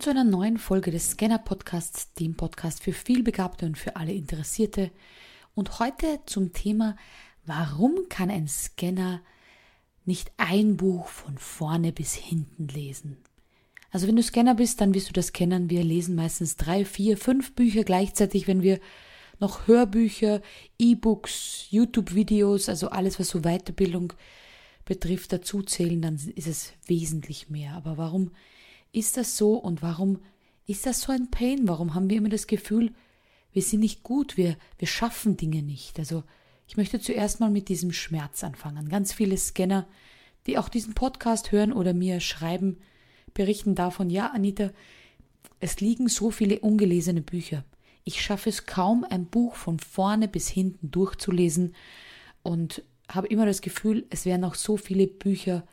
Zu einer neuen Folge des Scanner Podcasts, dem Podcast für vielbegabte und für alle Interessierte. Und heute zum Thema, warum kann ein Scanner nicht ein Buch von vorne bis hinten lesen? Also wenn du Scanner bist, dann wirst du das kennen. Wir lesen meistens drei, vier, fünf Bücher gleichzeitig, wenn wir noch Hörbücher, E-Books, YouTube-Videos, also alles, was so Weiterbildung betrifft, dazu zählen, dann ist es wesentlich mehr. Aber warum ist das so und warum ist das so ein Pain? Warum haben wir immer das Gefühl, wir sind nicht gut, wir, wir schaffen Dinge nicht? Also ich möchte zuerst mal mit diesem Schmerz anfangen. Ganz viele Scanner, die auch diesen Podcast hören oder mir schreiben, berichten davon, ja, Anita, es liegen so viele ungelesene Bücher. Ich schaffe es kaum, ein Buch von vorne bis hinten durchzulesen und habe immer das Gefühl, es wären noch so viele Bücher,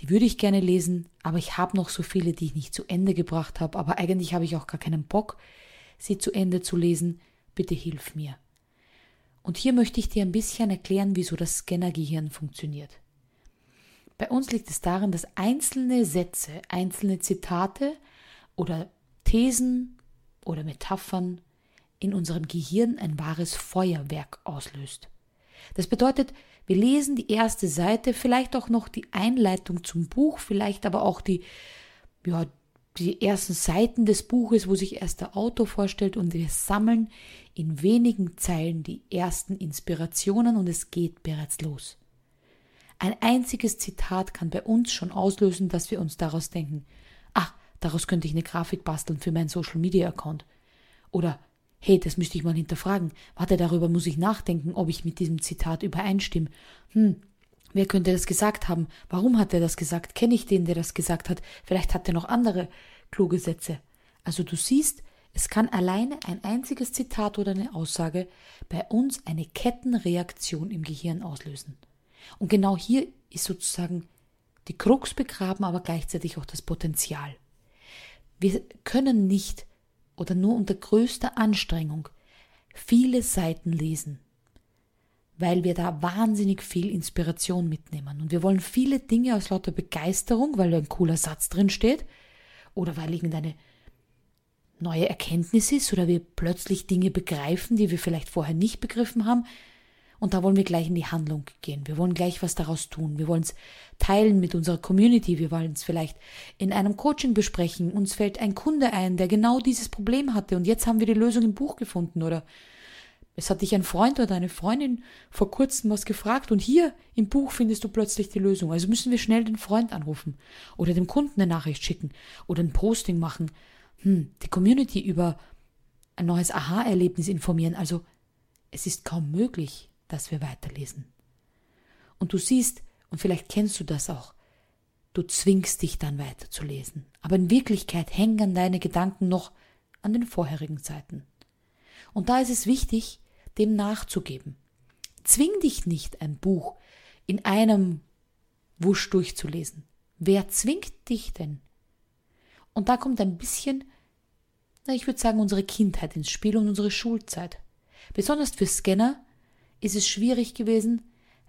die würde ich gerne lesen, aber ich habe noch so viele, die ich nicht zu Ende gebracht habe, aber eigentlich habe ich auch gar keinen Bock, sie zu Ende zu lesen. Bitte hilf mir. Und hier möchte ich dir ein bisschen erklären, wieso das Scannergehirn funktioniert. Bei uns liegt es darin, dass einzelne Sätze, einzelne Zitate oder Thesen oder Metaphern in unserem Gehirn ein wahres Feuerwerk auslöst. Das bedeutet, wir lesen die erste Seite, vielleicht auch noch die Einleitung zum Buch, vielleicht aber auch die, ja, die ersten Seiten des Buches, wo sich erst der Autor vorstellt und wir sammeln in wenigen Zeilen die ersten Inspirationen und es geht bereits los. Ein einziges Zitat kann bei uns schon auslösen, dass wir uns daraus denken, ach, daraus könnte ich eine Grafik basteln für meinen Social Media Account. Oder Hey, das müsste ich mal hinterfragen. Warte, darüber muss ich nachdenken, ob ich mit diesem Zitat übereinstimme. Hm, wer könnte das gesagt haben? Warum hat er das gesagt? Kenne ich den, der das gesagt hat? Vielleicht hat er noch andere kluge Sätze. Also du siehst, es kann alleine ein einziges Zitat oder eine Aussage bei uns eine Kettenreaktion im Gehirn auslösen. Und genau hier ist sozusagen die Krux begraben, aber gleichzeitig auch das Potenzial. Wir können nicht oder nur unter größter Anstrengung viele Seiten lesen, weil wir da wahnsinnig viel Inspiration mitnehmen. Und wir wollen viele Dinge aus lauter Begeisterung, weil da ein cooler Satz drin steht, oder weil irgendeine neue Erkenntnis ist, oder wir plötzlich Dinge begreifen, die wir vielleicht vorher nicht begriffen haben, und da wollen wir gleich in die Handlung gehen. Wir wollen gleich was daraus tun. Wir wollen es teilen mit unserer Community. Wir wollen es vielleicht in einem Coaching besprechen. Uns fällt ein Kunde ein, der genau dieses Problem hatte und jetzt haben wir die Lösung im Buch gefunden oder es hat dich ein Freund oder eine Freundin vor kurzem was gefragt und hier im Buch findest du plötzlich die Lösung. Also müssen wir schnell den Freund anrufen oder dem Kunden eine Nachricht schicken oder ein Posting machen. Hm, die Community über ein neues Aha-Erlebnis informieren. Also es ist kaum möglich, dass wir weiterlesen. Und du siehst, und vielleicht kennst du das auch, du zwingst dich dann weiterzulesen. Aber in Wirklichkeit hängen deine Gedanken noch an den vorherigen Seiten. Und da ist es wichtig, dem nachzugeben. Zwing dich nicht, ein Buch in einem Wusch durchzulesen. Wer zwingt dich denn? Und da kommt ein bisschen, na, ich würde sagen, unsere Kindheit ins Spiel und unsere Schulzeit. Besonders für Scanner ist es schwierig gewesen,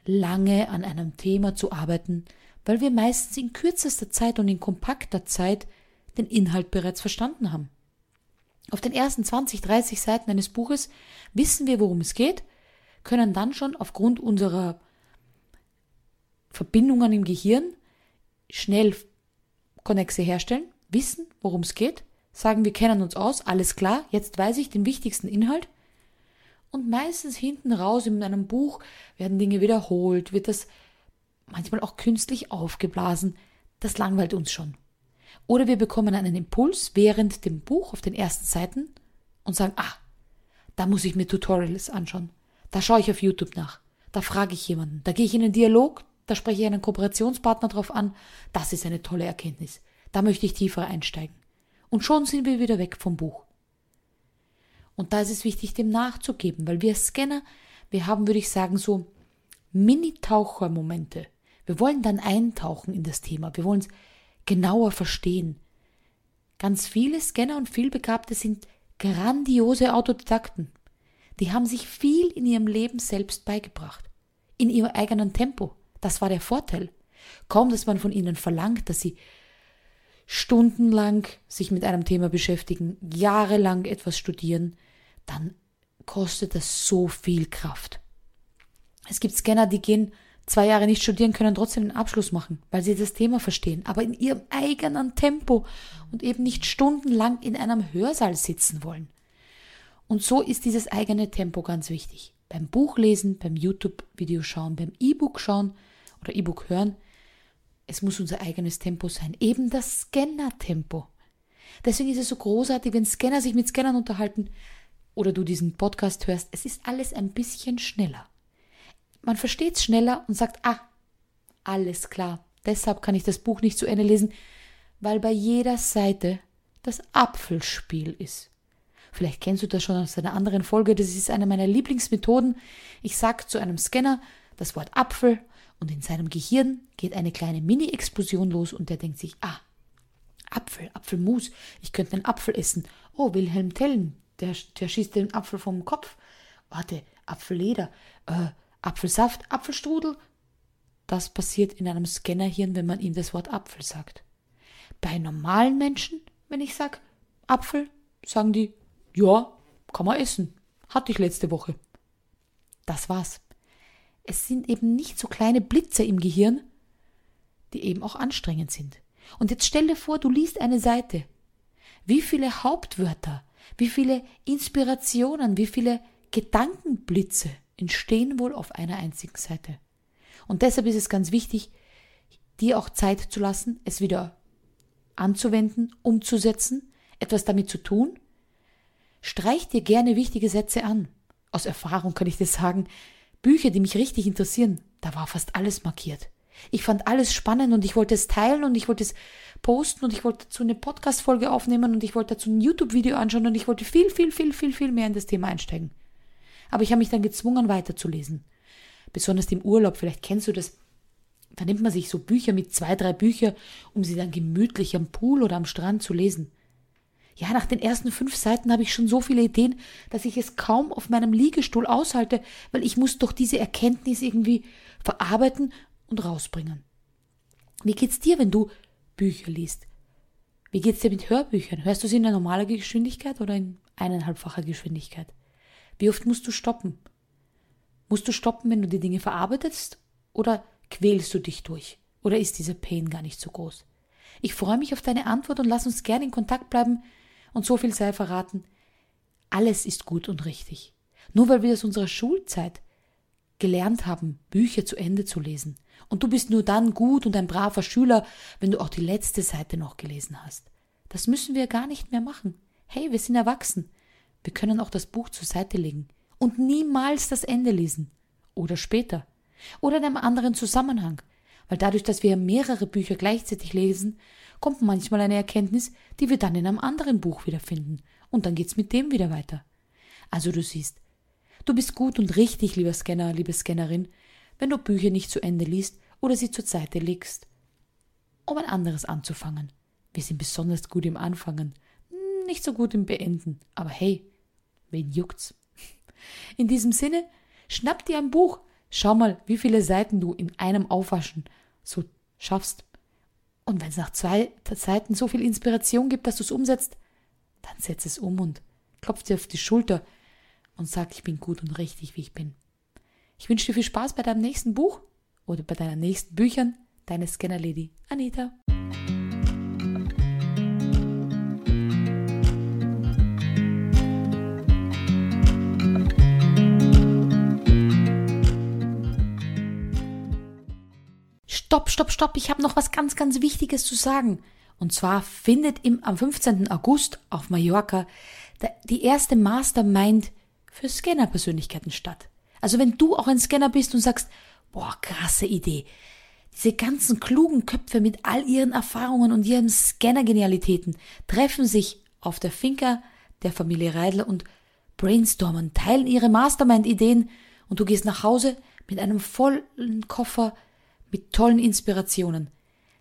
lange an einem Thema zu arbeiten, weil wir meistens in kürzester Zeit und in kompakter Zeit den Inhalt bereits verstanden haben. Auf den ersten 20, 30 Seiten eines Buches wissen wir, worum es geht, können dann schon aufgrund unserer Verbindungen im Gehirn schnell Konnexe herstellen, wissen, worum es geht, sagen, wir kennen uns aus, alles klar, jetzt weiß ich den wichtigsten Inhalt und meistens hinten raus in einem Buch werden Dinge wiederholt, wird das manchmal auch künstlich aufgeblasen. Das langweilt uns schon. Oder wir bekommen einen Impuls während dem Buch auf den ersten Seiten und sagen, ah, da muss ich mir Tutorials anschauen. Da schaue ich auf YouTube nach. Da frage ich jemanden. Da gehe ich in einen Dialog. Da spreche ich einen Kooperationspartner drauf an. Das ist eine tolle Erkenntnis. Da möchte ich tiefer einsteigen. Und schon sind wir wieder weg vom Buch. Und da ist es wichtig, dem nachzugeben, weil wir Scanner, wir haben, würde ich sagen, so Mini-Taucher-Momente. Wir wollen dann eintauchen in das Thema. Wir wollen es genauer verstehen. Ganz viele Scanner und vielbegabte sind grandiose Autodidakten. Die haben sich viel in ihrem Leben selbst beigebracht. In ihrem eigenen Tempo. Das war der Vorteil. Kaum, dass man von ihnen verlangt, dass sie stundenlang sich mit einem Thema beschäftigen, jahrelang etwas studieren, dann kostet das so viel Kraft. Es gibt Scanner, die gehen zwei Jahre nicht studieren, können trotzdem den Abschluss machen, weil sie das Thema verstehen, aber in ihrem eigenen Tempo und eben nicht stundenlang in einem Hörsaal sitzen wollen. Und so ist dieses eigene Tempo ganz wichtig. Beim Buchlesen, beim YouTube-Video schauen, beim E-Book schauen oder E-Book hören, es muss unser eigenes Tempo sein, eben das Scanner-Tempo. Deswegen ist es so großartig, wenn Scanner sich mit Scannern unterhalten oder du diesen Podcast hörst. Es ist alles ein bisschen schneller. Man versteht es schneller und sagt, ah, alles klar. Deshalb kann ich das Buch nicht zu Ende lesen, weil bei jeder Seite das Apfelspiel ist. Vielleicht kennst du das schon aus einer anderen Folge. Das ist eine meiner Lieblingsmethoden. Ich sage zu einem Scanner das Wort Apfel und in seinem Gehirn geht eine kleine Mini-Explosion los und der denkt sich, ah, Apfel, Apfelmus, ich könnte einen Apfel essen. Oh, Wilhelm Tellen, der, der schießt den Apfel vom Kopf. Warte, Apfelleder, äh, Apfelsaft, Apfelstrudel. Das passiert in einem Scannerhirn, wenn man ihm das Wort Apfel sagt. Bei normalen Menschen, wenn ich sage Apfel, sagen die, ja, kann man essen. Hatte ich letzte Woche. Das war's. Es sind eben nicht so kleine Blitze im Gehirn, die eben auch anstrengend sind. Und jetzt stell dir vor, du liest eine Seite. Wie viele Hauptwörter, wie viele Inspirationen, wie viele Gedankenblitze entstehen wohl auf einer einzigen Seite. Und deshalb ist es ganz wichtig, dir auch Zeit zu lassen, es wieder anzuwenden, umzusetzen, etwas damit zu tun. Streich dir gerne wichtige Sätze an. Aus Erfahrung kann ich dir sagen, Bücher, die mich richtig interessieren, da war fast alles markiert. Ich fand alles spannend und ich wollte es teilen und ich wollte es posten und ich wollte dazu eine Podcast-Folge aufnehmen und ich wollte dazu ein YouTube-Video anschauen und ich wollte viel, viel, viel, viel, viel mehr in das Thema einsteigen. Aber ich habe mich dann gezwungen, weiterzulesen. Besonders im Urlaub, vielleicht kennst du das. Da nimmt man sich so Bücher mit zwei, drei Bücher, um sie dann gemütlich am Pool oder am Strand zu lesen. Ja, nach den ersten fünf Seiten habe ich schon so viele Ideen, dass ich es kaum auf meinem Liegestuhl aushalte, weil ich muss doch diese Erkenntnis irgendwie verarbeiten und rausbringen. Wie geht's dir, wenn du Bücher liest? Wie geht's dir mit Hörbüchern? Hörst du sie in einer normalen Geschwindigkeit oder in eineinhalbfacher Geschwindigkeit? Wie oft musst du stoppen? Musst du stoppen, wenn du die Dinge verarbeitest? Oder quälst du dich durch? Oder ist dieser Pain gar nicht so groß? Ich freue mich auf deine Antwort und lass uns gerne in Kontakt bleiben und so viel sei verraten. Alles ist gut und richtig. Nur weil wir aus unserer Schulzeit gelernt haben, Bücher zu Ende zu lesen. Und du bist nur dann gut und ein braver Schüler, wenn du auch die letzte Seite noch gelesen hast. Das müssen wir gar nicht mehr machen. Hey, wir sind erwachsen. Wir können auch das Buch zur Seite legen und niemals das Ende lesen. Oder später. Oder in einem anderen Zusammenhang. Weil dadurch, dass wir mehrere Bücher gleichzeitig lesen, kommt manchmal eine Erkenntnis, die wir dann in einem anderen Buch wiederfinden. Und dann geht's mit dem wieder weiter. Also du siehst, du bist gut und richtig, lieber Scanner, liebe Scannerin, wenn du Bücher nicht zu Ende liest oder sie zur Seite legst, um ein anderes anzufangen. Wir sind besonders gut im Anfangen, nicht so gut im Beenden. Aber hey, Wen juckt's? In diesem Sinne, schnapp dir ein Buch. Schau mal, wie viele Seiten du in einem Aufwaschen so schaffst. Und wenn es nach zwei Seiten so viel Inspiration gibt, dass du es umsetzt, dann setz es um und klopf dir auf die Schulter und sag, ich bin gut und richtig, wie ich bin. Ich wünsche dir viel Spaß bei deinem nächsten Buch oder bei deinen nächsten Büchern. Deine Scanner Lady Anita. stopp, stopp, stopp, ich habe noch was ganz, ganz Wichtiges zu sagen. Und zwar findet im, am 15. August auf Mallorca die erste Mastermind für Scanner-Persönlichkeiten statt. Also wenn du auch ein Scanner bist und sagst, boah, krasse Idee. Diese ganzen klugen Köpfe mit all ihren Erfahrungen und ihren Scanner-Genialitäten treffen sich auf der Finca der Familie Reidler und brainstormen, teilen ihre Mastermind-Ideen und du gehst nach Hause mit einem vollen Koffer mit tollen Inspirationen.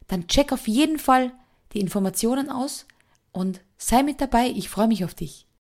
Dann check auf jeden Fall die Informationen aus und sei mit dabei. Ich freue mich auf dich.